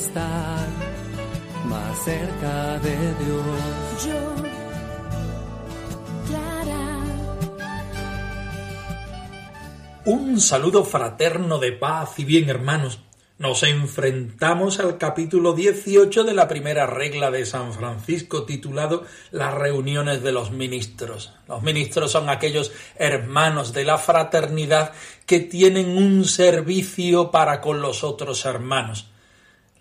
Estar más cerca de Dios. Yo, Clara, Un saludo fraterno de paz y bien hermanos. Nos enfrentamos al capítulo 18 de la primera regla de San Francisco titulado Las reuniones de los ministros. Los ministros son aquellos hermanos de la fraternidad que tienen un servicio para con los otros hermanos.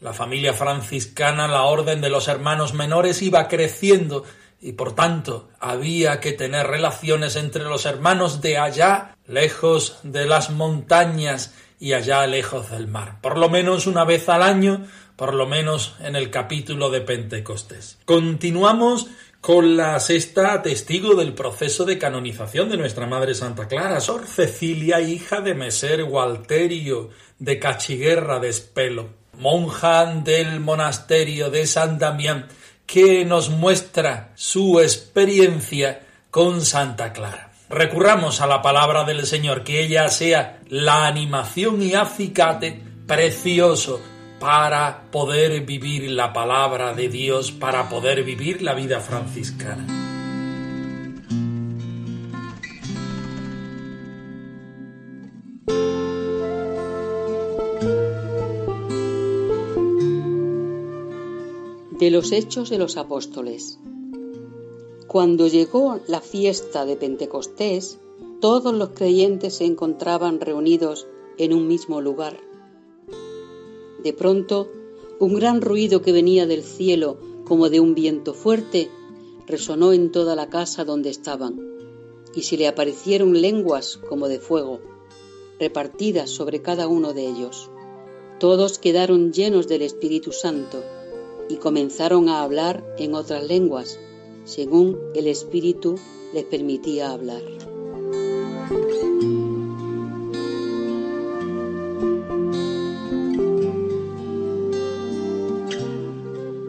La familia franciscana, la orden de los hermanos menores iba creciendo y por tanto había que tener relaciones entre los hermanos de allá, lejos de las montañas y allá lejos del mar. Por lo menos una vez al año, por lo menos en el capítulo de Pentecostés. Continuamos con la sexta testigo del proceso de canonización de nuestra Madre Santa Clara, Sor Cecilia, hija de Meser Gualterio de Cachiguerra de Espelo, monja del monasterio de San Damián, que nos muestra su experiencia con Santa Clara. Recurramos a la palabra del Señor, que ella sea la animación y acicate precioso para poder vivir la palabra de Dios, para poder vivir la vida franciscana. De los Hechos de los Apóstoles. Cuando llegó la fiesta de Pentecostés, todos los creyentes se encontraban reunidos en un mismo lugar. De pronto, un gran ruido que venía del cielo como de un viento fuerte resonó en toda la casa donde estaban, y se le aparecieron lenguas como de fuego, repartidas sobre cada uno de ellos. Todos quedaron llenos del Espíritu Santo y comenzaron a hablar en otras lenguas, según el Espíritu les permitía hablar.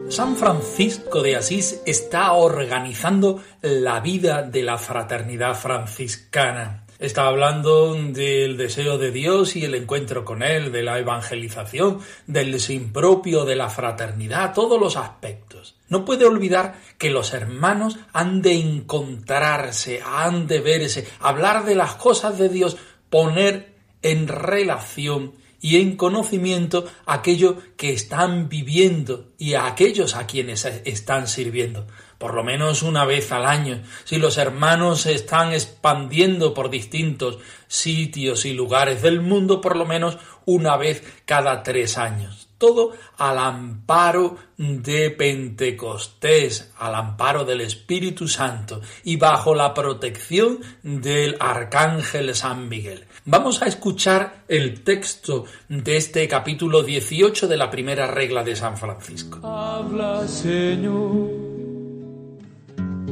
San Francisco de Asís está organizando la vida de la fraternidad franciscana. Está hablando del deseo de Dios y el encuentro con Él, de la evangelización, del sin propio, de la fraternidad, todos los aspectos. No puede olvidar que los hermanos han de encontrarse, han de verse, hablar de las cosas de Dios, poner en relación y en conocimiento aquello que están viviendo y aquellos a quienes están sirviendo. Por lo menos una vez al año. Si los hermanos se están expandiendo por distintos sitios y lugares del mundo, por lo menos una vez cada tres años. Todo al amparo de Pentecostés, al amparo del Espíritu Santo y bajo la protección del Arcángel San Miguel. Vamos a escuchar el texto de este capítulo 18 de la primera regla de San Francisco. Habla, Señor,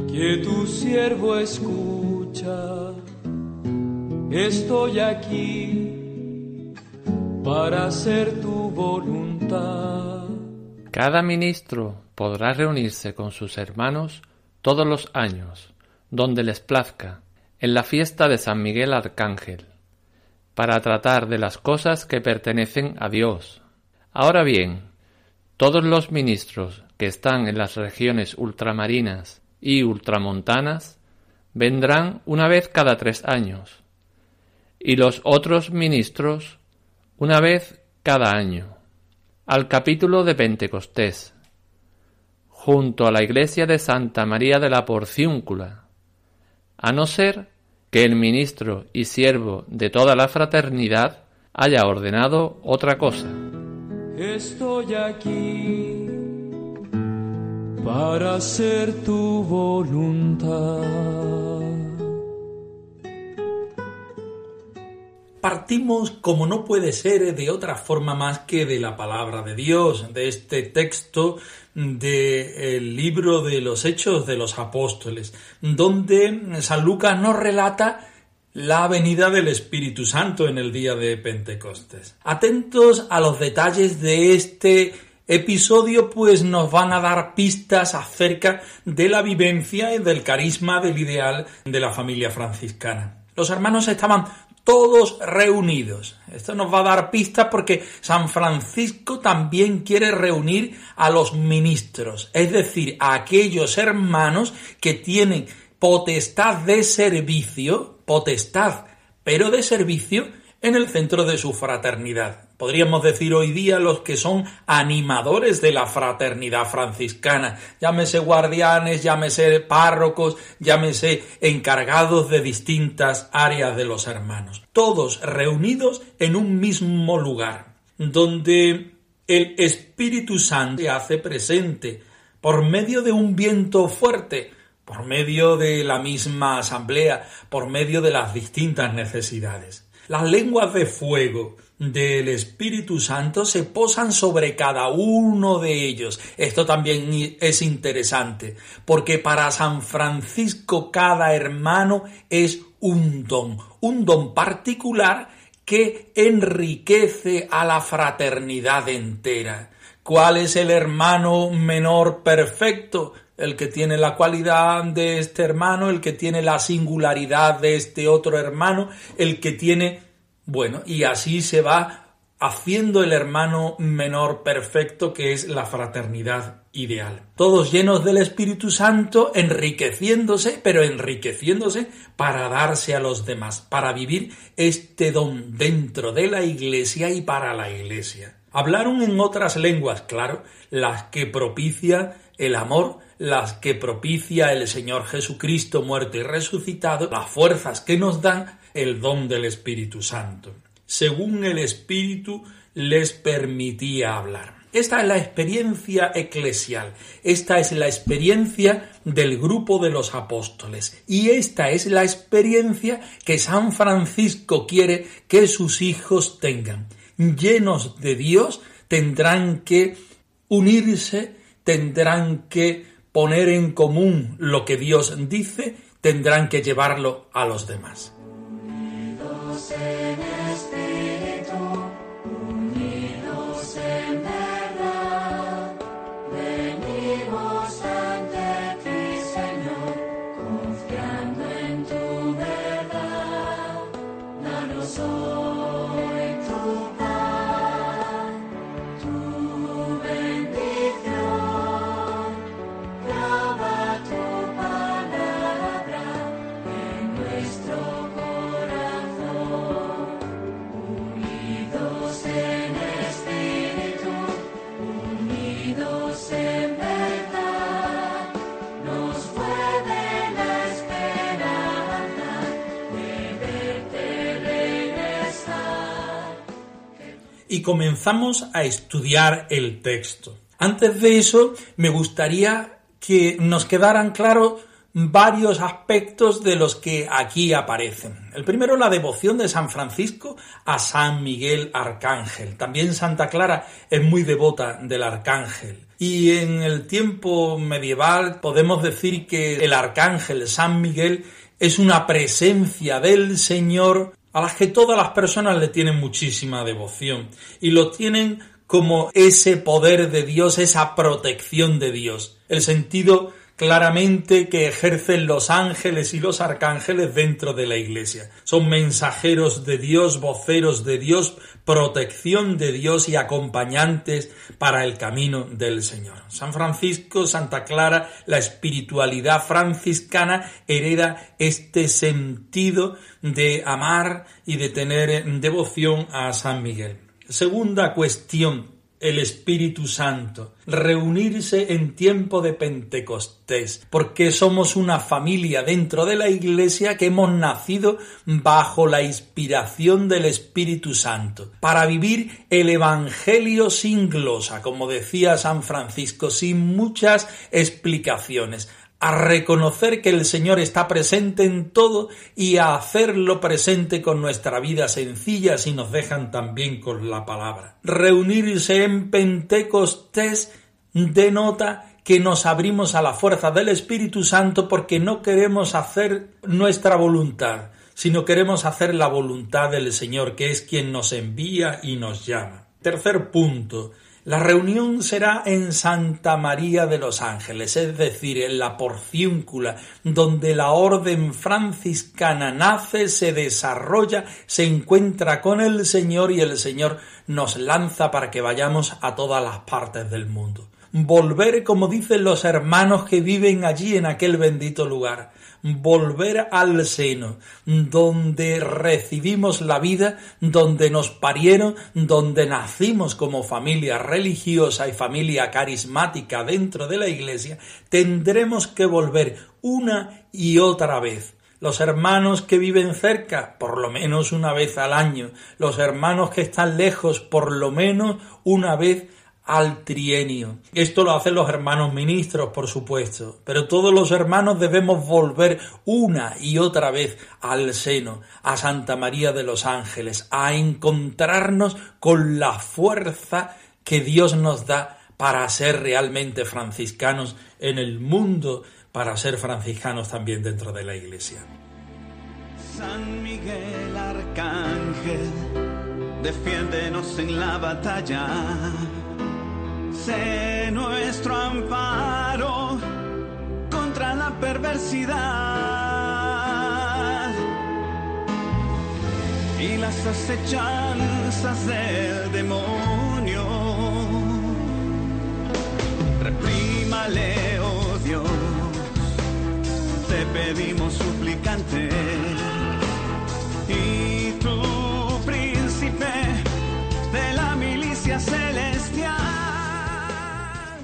que tu siervo escucha. Estoy aquí para hacer tu voluntad. Cada ministro podrá reunirse con sus hermanos todos los años, donde les plazca, en la fiesta de San Miguel Arcángel, para tratar de las cosas que pertenecen a Dios. Ahora bien, todos los ministros que están en las regiones ultramarinas y ultramontanas vendrán una vez cada tres años, y los otros ministros una vez cada año, al capítulo de Pentecostés, junto a la iglesia de Santa María de la Porciúncula, a no ser que el ministro y siervo de toda la fraternidad haya ordenado otra cosa. Estoy aquí para hacer tu voluntad. Partimos, como no puede ser de otra forma más que de la palabra de Dios, de este texto del libro de los Hechos de los Apóstoles, donde San Lucas nos relata la venida del Espíritu Santo en el día de Pentecostés. Atentos a los detalles de este episodio, pues nos van a dar pistas acerca de la vivencia y del carisma del ideal de la familia franciscana. Los hermanos estaban todos reunidos. Esto nos va a dar pistas porque San Francisco también quiere reunir a los ministros, es decir, a aquellos hermanos que tienen potestad de servicio, potestad, pero de servicio en el centro de su fraternidad. Podríamos decir hoy día los que son animadores de la fraternidad franciscana, llámese guardianes, llámese párrocos, llámese encargados de distintas áreas de los hermanos, todos reunidos en un mismo lugar, donde el Espíritu Santo se hace presente por medio de un viento fuerte, por medio de la misma asamblea, por medio de las distintas necesidades. Las lenguas de fuego del Espíritu Santo se posan sobre cada uno de ellos. Esto también es interesante, porque para San Francisco cada hermano es un don, un don particular que enriquece a la fraternidad entera. ¿Cuál es el hermano menor perfecto? El que tiene la cualidad de este hermano, el que tiene la singularidad de este otro hermano, el que tiene, bueno, y así se va haciendo el hermano menor perfecto que es la fraternidad ideal. Todos llenos del Espíritu Santo, enriqueciéndose, pero enriqueciéndose para darse a los demás, para vivir este don dentro de la Iglesia y para la Iglesia. Hablaron en otras lenguas, claro, las que propicia el amor, las que propicia el Señor Jesucristo muerto y resucitado, las fuerzas que nos dan el don del Espíritu Santo. Según el Espíritu les permitía hablar. Esta es la experiencia eclesial, esta es la experiencia del grupo de los apóstoles y esta es la experiencia que San Francisco quiere que sus hijos tengan. Llenos de Dios tendrán que unirse, tendrán que poner en común lo que Dios dice, tendrán que llevarlo a los demás. Comenzamos a estudiar el texto. Antes de eso, me gustaría que nos quedaran claros varios aspectos de los que aquí aparecen. El primero, la devoción de San Francisco a San Miguel Arcángel. También Santa Clara es muy devota del Arcángel. Y en el tiempo medieval podemos decir que el Arcángel San Miguel es una presencia del Señor a las que todas las personas le tienen muchísima devoción y lo tienen como ese poder de Dios, esa protección de Dios. El sentido claramente que ejercen los ángeles y los arcángeles dentro de la iglesia. Son mensajeros de Dios, voceros de Dios, protección de Dios y acompañantes para el camino del Señor. San Francisco, Santa Clara, la espiritualidad franciscana hereda este sentido de amar y de tener devoción a San Miguel. Segunda cuestión el Espíritu Santo, reunirse en tiempo de Pentecostés, porque somos una familia dentro de la Iglesia que hemos nacido bajo la inspiración del Espíritu Santo, para vivir el Evangelio sin glosa, como decía San Francisco, sin muchas explicaciones. A reconocer que el Señor está presente en todo y a hacerlo presente con nuestra vida sencilla si nos dejan también con la palabra. Reunirse en Pentecostés denota que nos abrimos a la fuerza del Espíritu Santo porque no queremos hacer nuestra voluntad, sino queremos hacer la voluntad del Señor, que es quien nos envía y nos llama. Tercer punto, la reunión será en Santa María de los Ángeles, es decir, en la porciúncula, donde la orden franciscana nace, se desarrolla, se encuentra con el Señor y el Señor nos lanza para que vayamos a todas las partes del mundo. Volver, como dicen los hermanos que viven allí en aquel bendito lugar, volver al seno, donde recibimos la vida, donde nos parieron, donde nacimos como familia religiosa y familia carismática dentro de la Iglesia, tendremos que volver una y otra vez. Los hermanos que viven cerca, por lo menos una vez al año. Los hermanos que están lejos, por lo menos una vez al trienio. Esto lo hacen los hermanos ministros, por supuesto, pero todos los hermanos debemos volver una y otra vez al seno, a Santa María de los Ángeles, a encontrarnos con la fuerza que Dios nos da para ser realmente franciscanos en el mundo, para ser franciscanos también dentro de la Iglesia. San Miguel Arcángel, defiéndenos en la batalla sé nuestro amparo contra la perversidad y las acechanzas del demonio. Reprímale, oh Dios, te pedimos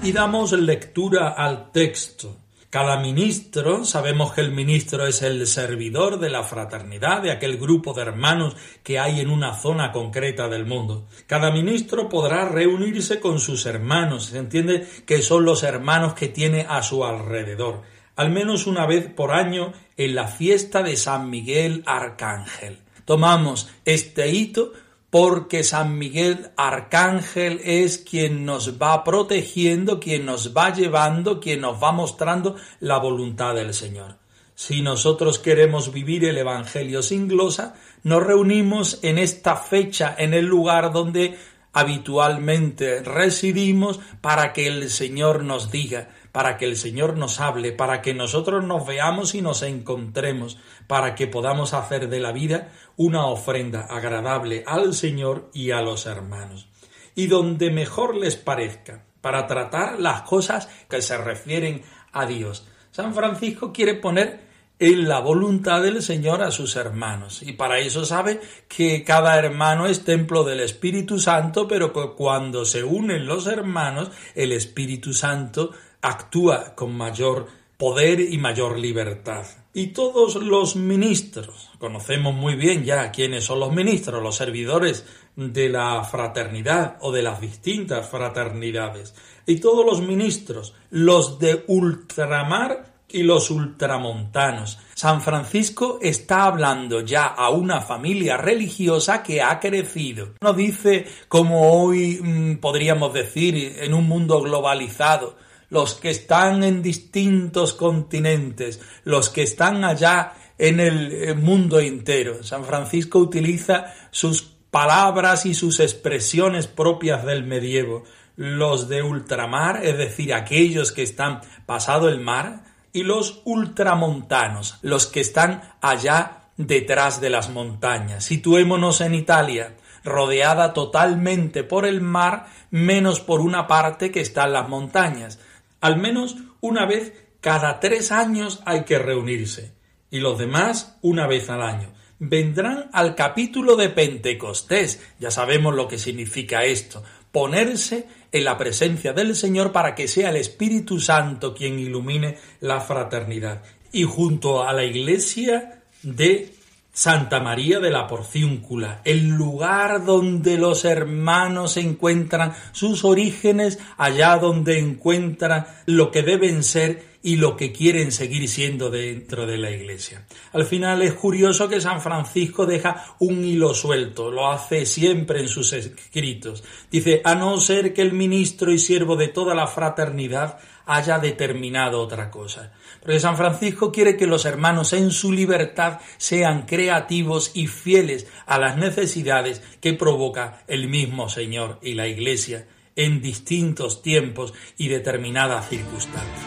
y damos lectura al texto. Cada ministro, sabemos que el ministro es el servidor de la fraternidad, de aquel grupo de hermanos que hay en una zona concreta del mundo. Cada ministro podrá reunirse con sus hermanos, se entiende que son los hermanos que tiene a su alrededor, al menos una vez por año en la fiesta de San Miguel Arcángel. Tomamos este hito porque San Miguel Arcángel es quien nos va protegiendo, quien nos va llevando, quien nos va mostrando la voluntad del Señor. Si nosotros queremos vivir el Evangelio sin glosa, nos reunimos en esta fecha, en el lugar donde habitualmente residimos, para que el Señor nos diga, para que el Señor nos hable, para que nosotros nos veamos y nos encontremos, para que podamos hacer de la vida una ofrenda agradable al Señor y a los hermanos. Y donde mejor les parezca, para tratar las cosas que se refieren a Dios. San Francisco quiere poner en la voluntad del Señor a sus hermanos. Y para eso sabe que cada hermano es templo del Espíritu Santo, pero que cuando se unen los hermanos, el Espíritu Santo actúa con mayor poder y mayor libertad. Y todos los ministros, conocemos muy bien ya quiénes son los ministros, los servidores de la fraternidad o de las distintas fraternidades, y todos los ministros, los de ultramar y los ultramontanos. San Francisco está hablando ya a una familia religiosa que ha crecido. No dice, como hoy mm, podríamos decir, en un mundo globalizado, los que están en distintos continentes, los que están allá en el eh, mundo entero. San Francisco utiliza sus palabras y sus expresiones propias del medievo. Los de ultramar, es decir, aquellos que están pasado el mar, y los ultramontanos, los que están allá detrás de las montañas. Situémonos en Italia, rodeada totalmente por el mar, menos por una parte que está en las montañas. Al menos una vez cada tres años hay que reunirse y los demás una vez al año. Vendrán al capítulo de Pentecostés. Ya sabemos lo que significa esto. Ponerse en la presencia del Señor para que sea el Espíritu Santo quien ilumine la fraternidad. Y junto a la iglesia de Santa María de la Porciúncula, el lugar donde los hermanos encuentran sus orígenes, allá donde encuentran lo que deben ser y lo que quieren seguir siendo dentro de la Iglesia. Al final es curioso que San Francisco deja un hilo suelto, lo hace siempre en sus escritos. Dice, a no ser que el ministro y siervo de toda la fraternidad haya determinado otra cosa. Porque San Francisco quiere que los hermanos en su libertad sean creativos y fieles a las necesidades que provoca el mismo Señor y la Iglesia en distintos tiempos y determinadas circunstancias.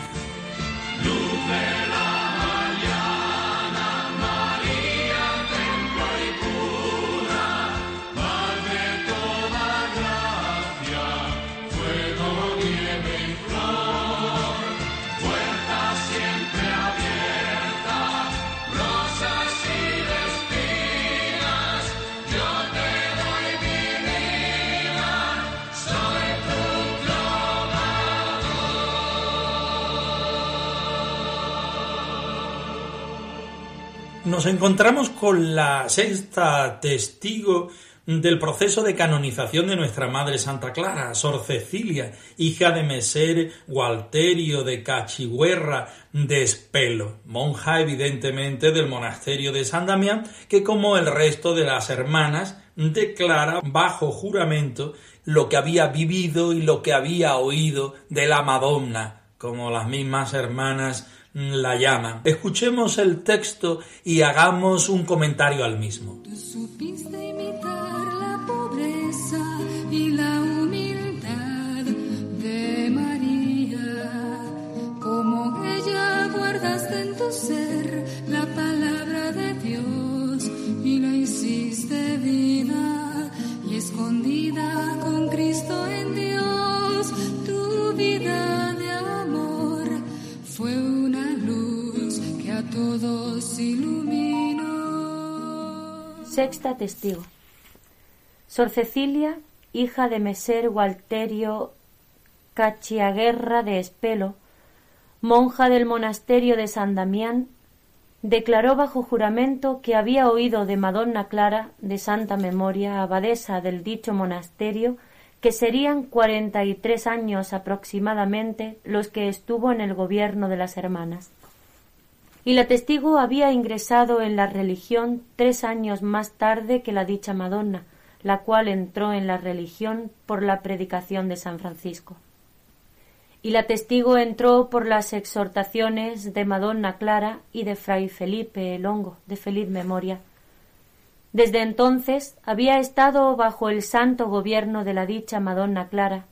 Nos encontramos con la sexta testigo del proceso de canonización de nuestra Madre Santa Clara, Sor Cecilia, hija de Meser Gualterio de Cachigüerra de Espelo, monja evidentemente del monasterio de San Damián, que como el resto de las hermanas declara bajo juramento lo que había vivido y lo que había oído de la Madonna, como las mismas hermanas la llama. Escuchemos el texto y hagamos un comentario al mismo. Sexta testigo. Sor Cecilia, hija de Meser Walterio Cachiaguerra de Espelo, monja del monasterio de San Damián, declaró bajo juramento que había oído de Madonna Clara, de santa memoria, abadesa del dicho monasterio, que serían cuarenta y tres años aproximadamente los que estuvo en el gobierno de las hermanas y la testigo había ingresado en la religión tres años más tarde que la dicha Madonna, la cual entró en la religión por la predicación de San Francisco. Y la testigo entró por las exhortaciones de Madonna Clara y de Fray Felipe Longo, de feliz memoria. Desde entonces había estado bajo el santo gobierno de la dicha Madonna Clara,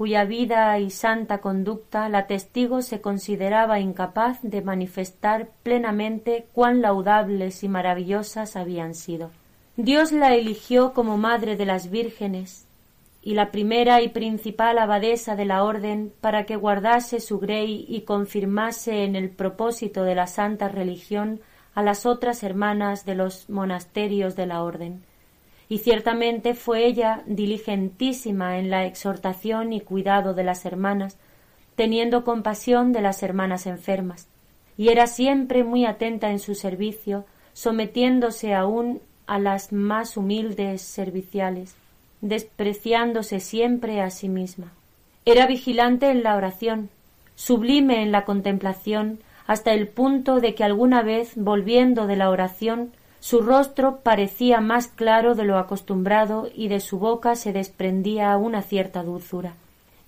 cuya vida y santa conducta la testigo se consideraba incapaz de manifestar plenamente cuán laudables y maravillosas habían sido. Dios la eligió como madre de las vírgenes y la primera y principal abadesa de la orden para que guardase su grey y confirmase en el propósito de la santa religión a las otras hermanas de los monasterios de la orden y ciertamente fue ella diligentísima en la exhortación y cuidado de las hermanas, teniendo compasión de las hermanas enfermas, y era siempre muy atenta en su servicio, sometiéndose aún a las más humildes serviciales, despreciándose siempre a sí misma. Era vigilante en la oración, sublime en la contemplación, hasta el punto de que alguna vez, volviendo de la oración, su rostro parecía más claro de lo acostumbrado y de su boca se desprendía una cierta dulzura.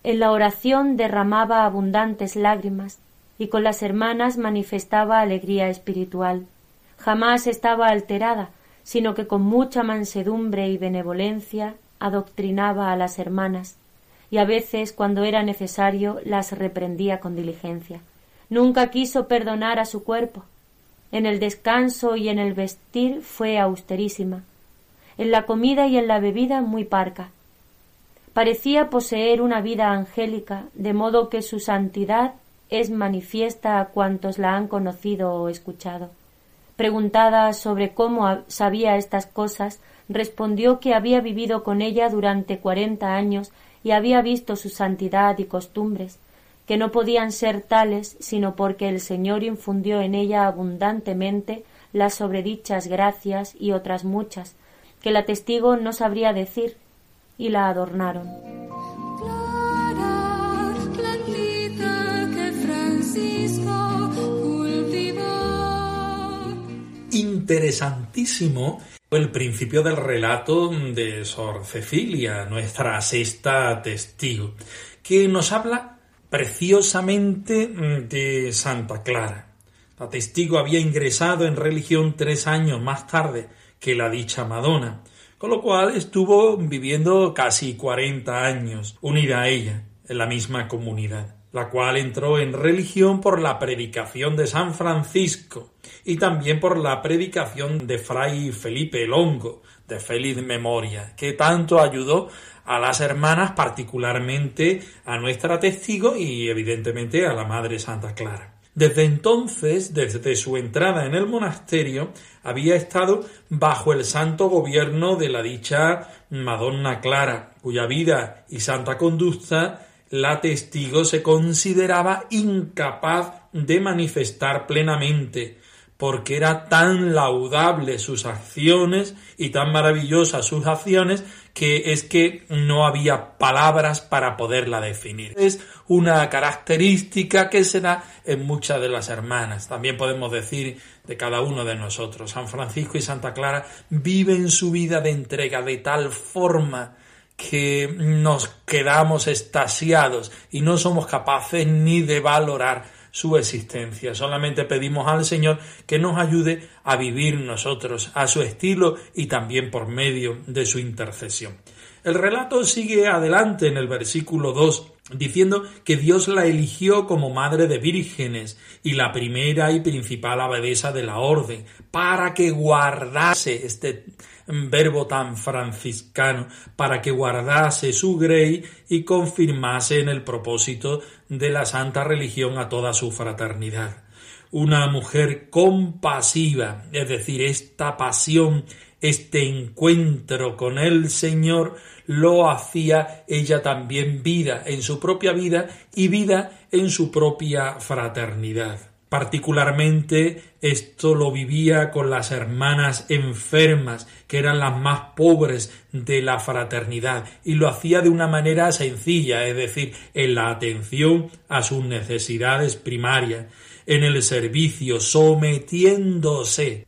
En la oración derramaba abundantes lágrimas y con las hermanas manifestaba alegría espiritual. Jamás estaba alterada, sino que con mucha mansedumbre y benevolencia adoctrinaba a las hermanas, y a veces, cuando era necesario, las reprendía con diligencia. Nunca quiso perdonar a su cuerpo, en el descanso y en el vestir fue austerísima, en la comida y en la bebida muy parca. Parecía poseer una vida angélica, de modo que su santidad es manifiesta a cuantos la han conocido o escuchado. Preguntada sobre cómo sabía estas cosas, respondió que había vivido con ella durante cuarenta años y había visto su santidad y costumbres, que no podían ser tales sino porque el Señor infundió en ella abundantemente las sobredichas gracias y otras muchas, que la testigo no sabría decir, y la adornaron. Interesantísimo el principio del relato de Sor Cecilia, nuestra sexta testigo, que nos habla preciosamente de Santa Clara. La testigo había ingresado en religión tres años más tarde que la dicha Madonna, con lo cual estuvo viviendo casi cuarenta años unida a ella en la misma comunidad la cual entró en religión por la predicación de San Francisco y también por la predicación de Fray Felipe Longo, de feliz memoria, que tanto ayudó a las hermanas, particularmente a nuestra testigo y evidentemente a la Madre Santa Clara. Desde entonces, desde su entrada en el monasterio, había estado bajo el santo gobierno de la dicha Madonna Clara, cuya vida y santa conducta la testigo se consideraba incapaz de manifestar plenamente, porque era tan laudable sus acciones y tan maravillosas sus acciones que es que no había palabras para poderla definir. Es una característica que se da en muchas de las hermanas. También podemos decir de cada uno de nosotros. San Francisco y Santa Clara viven su vida de entrega de tal forma que nos quedamos estasiados y no somos capaces ni de valorar su existencia. Solamente pedimos al Señor que nos ayude a vivir nosotros a su estilo y también por medio de su intercesión. El relato sigue adelante en el versículo 2 diciendo que Dios la eligió como madre de vírgenes y la primera y principal abadesa de la orden para que guardase este verbo tan franciscano, para que guardase su grey y confirmase en el propósito de la santa religión a toda su fraternidad. Una mujer compasiva, es decir, esta pasión, este encuentro con el Señor, lo hacía ella también vida en su propia vida y vida en su propia fraternidad. Particularmente esto lo vivía con las hermanas enfermas, que eran las más pobres de la fraternidad, y lo hacía de una manera sencilla, es decir, en la atención a sus necesidades primarias, en el servicio, sometiéndose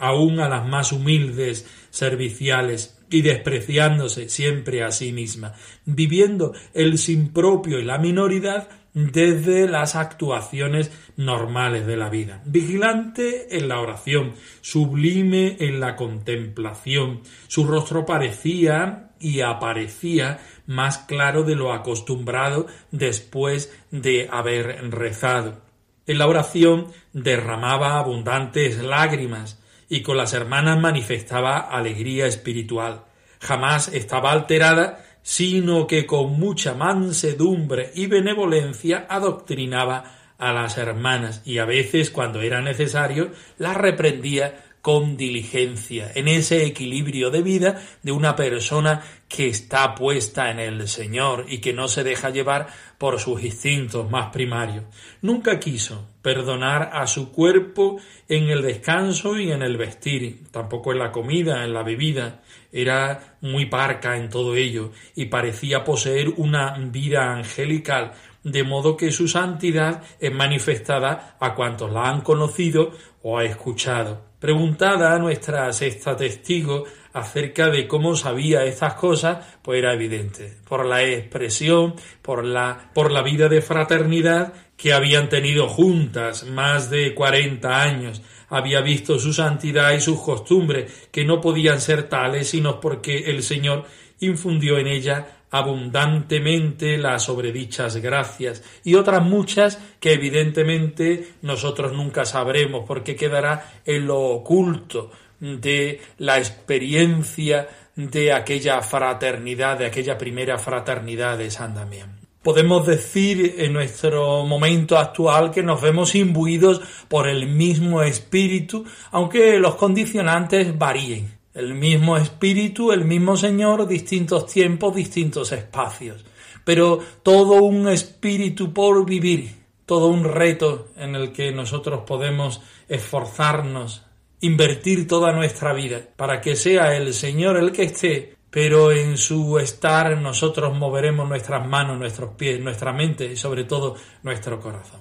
aún a las más humildes serviciales y despreciándose siempre a sí misma, viviendo el sin propio y la minoridad desde las actuaciones normales de la vida. Vigilante en la oración, sublime en la contemplación. Su rostro parecía y aparecía más claro de lo acostumbrado después de haber rezado. En la oración derramaba abundantes lágrimas y con las hermanas manifestaba alegría espiritual. Jamás estaba alterada sino que con mucha mansedumbre y benevolencia adoctrinaba a las hermanas y a veces, cuando era necesario, las reprendía con diligencia, en ese equilibrio de vida de una persona que está puesta en el Señor y que no se deja llevar por sus instintos más primarios. Nunca quiso perdonar a su cuerpo en el descanso y en el vestir, tampoco en la comida, en la bebida. Era muy parca en todo ello y parecía poseer una vida angelical, de modo que su santidad es manifestada a cuantos la han conocido o ha escuchado. Preguntada a nuestra sexta testigo acerca de cómo sabía estas cosas, pues era evidente, por la expresión, por la, por la vida de fraternidad que habían tenido juntas más de cuarenta años, había visto su santidad y sus costumbres, que no podían ser tales sino porque el Señor infundió en ella abundantemente las sobredichas gracias y otras muchas que evidentemente nosotros nunca sabremos porque quedará en lo oculto de la experiencia de aquella fraternidad, de aquella primera fraternidad de San Damián. Podemos decir en nuestro momento actual que nos vemos imbuidos por el mismo espíritu, aunque los condicionantes varíen. El mismo espíritu, el mismo Señor, distintos tiempos, distintos espacios. Pero todo un espíritu por vivir, todo un reto en el que nosotros podemos esforzarnos, invertir toda nuestra vida para que sea el Señor el que esté, pero en su estar nosotros moveremos nuestras manos, nuestros pies, nuestra mente y sobre todo nuestro corazón.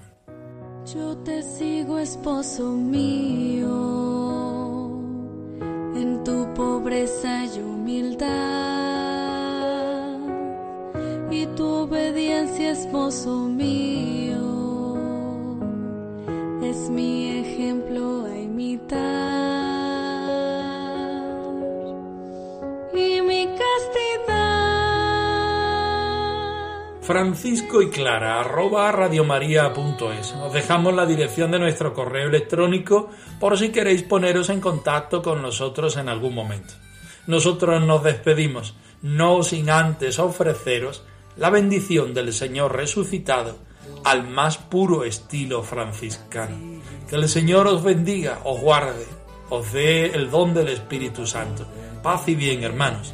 Yo te sigo, esposo mío pobreza y humildad. Y tu obediencia, esposo mío, es mi ejemplo a imitar. Francisco y Clara, arroba radiomaria.es. Os dejamos la dirección de nuestro correo electrónico por si queréis poneros en contacto con nosotros en algún momento. Nosotros nos despedimos, no sin antes ofreceros la bendición del Señor resucitado al más puro estilo franciscano. Que el Señor os bendiga, os guarde, os dé el don del Espíritu Santo. Paz y bien, hermanos.